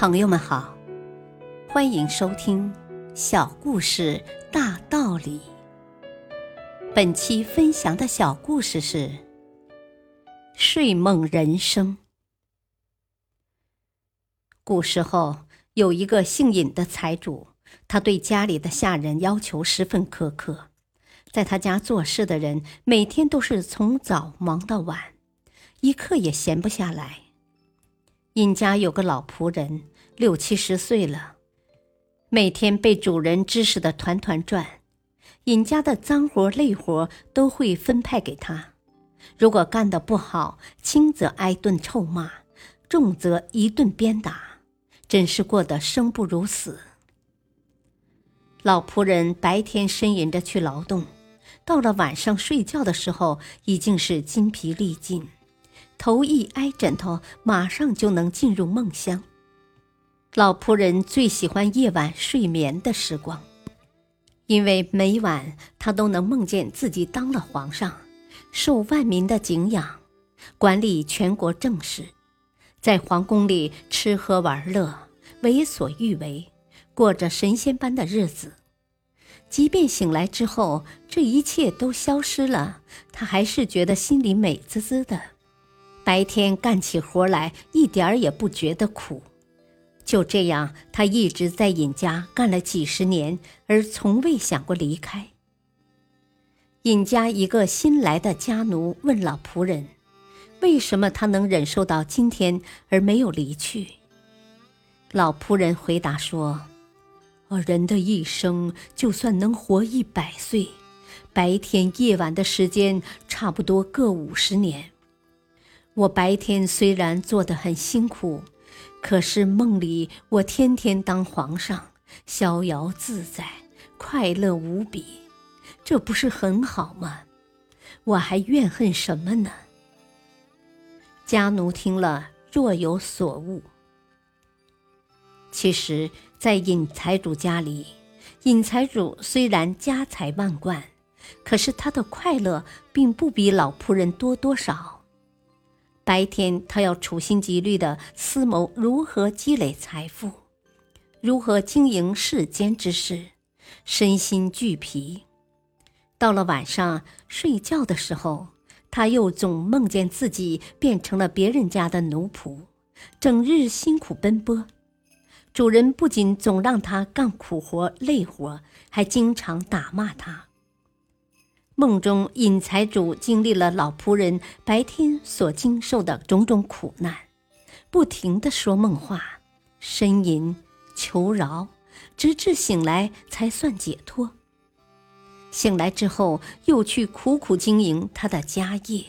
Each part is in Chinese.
朋友们好，欢迎收听《小故事大道理》。本期分享的小故事是《睡梦人生》。古时候有一个姓尹的财主，他对家里的下人要求十分苛刻，在他家做事的人每天都是从早忙到晚，一刻也闲不下来。尹家有个老仆人，六七十岁了，每天被主人指使的团团转。尹家的脏活累活都会分派给他，如果干得不好，轻则挨顿臭骂，重则一顿鞭打，真是过得生不如死。老仆人白天呻吟着去劳动，到了晚上睡觉的时候，已经是筋疲力尽。头一挨枕头，马上就能进入梦乡。老仆人最喜欢夜晚睡眠的时光，因为每晚他都能梦见自己当了皇上，受万民的敬仰，管理全国政事，在皇宫里吃喝玩乐，为所欲为，过着神仙般的日子。即便醒来之后，这一切都消失了，他还是觉得心里美滋滋的。白天干起活来一点儿也不觉得苦，就这样，他一直在尹家干了几十年，而从未想过离开。尹家一个新来的家奴问老仆人：“为什么他能忍受到今天而没有离去？”老仆人回答说：“人的一生就算能活一百岁，白天夜晚的时间差不多各五十年。”我白天虽然做得很辛苦，可是梦里我天天当皇上，逍遥自在，快乐无比，这不是很好吗？我还怨恨什么呢？家奴听了若有所悟。其实，在尹财主家里，尹财主虽然家财万贯，可是他的快乐并不比老仆人多多少。白天，他要处心积虑地思谋如何积累财富，如何经营世间之事，身心俱疲。到了晚上睡觉的时候，他又总梦见自己变成了别人家的奴仆，整日辛苦奔波。主人不仅总让他干苦活累活，还经常打骂他。梦中，尹财主经历了老仆人白天所经受的种种苦难，不停的说梦话、呻吟、求饶，直至醒来才算解脱。醒来之后，又去苦苦经营他的家业，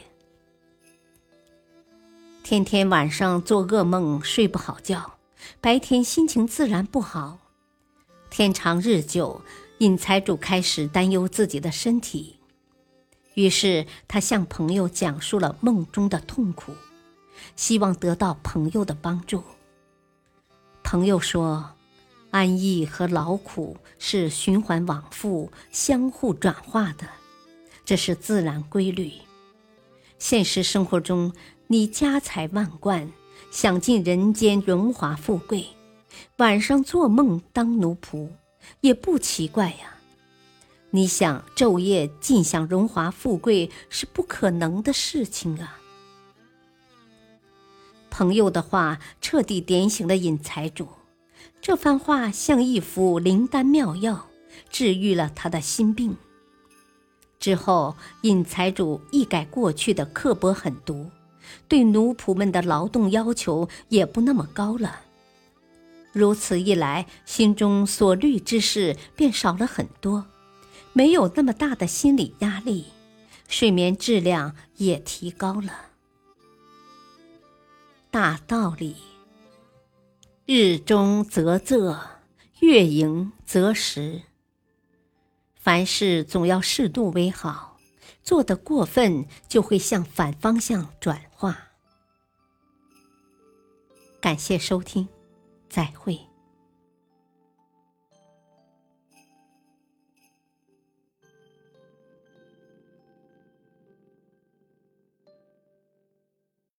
天天晚上做噩梦，睡不好觉，白天心情自然不好。天长日久，尹财主开始担忧自己的身体。于是他向朋友讲述了梦中的痛苦，希望得到朋友的帮助。朋友说：“安逸和劳苦是循环往复、相互转化的，这是自然规律。现实生活中，你家财万贯，享尽人间荣华富贵，晚上做梦当奴仆，也不奇怪呀。”你想昼夜尽享荣华富贵是不可能的事情啊！朋友的话彻底点醒了尹财主，这番话像一副灵丹妙药，治愈了他的心病。之后，尹财主一改过去的刻薄狠毒，对奴仆们的劳动要求也不那么高了。如此一来，心中所虑之事便少了很多。没有那么大的心理压力，睡眠质量也提高了。大道理：日中则仄，月盈则时。凡事总要适度为好，做得过分就会向反方向转化。感谢收听，再会。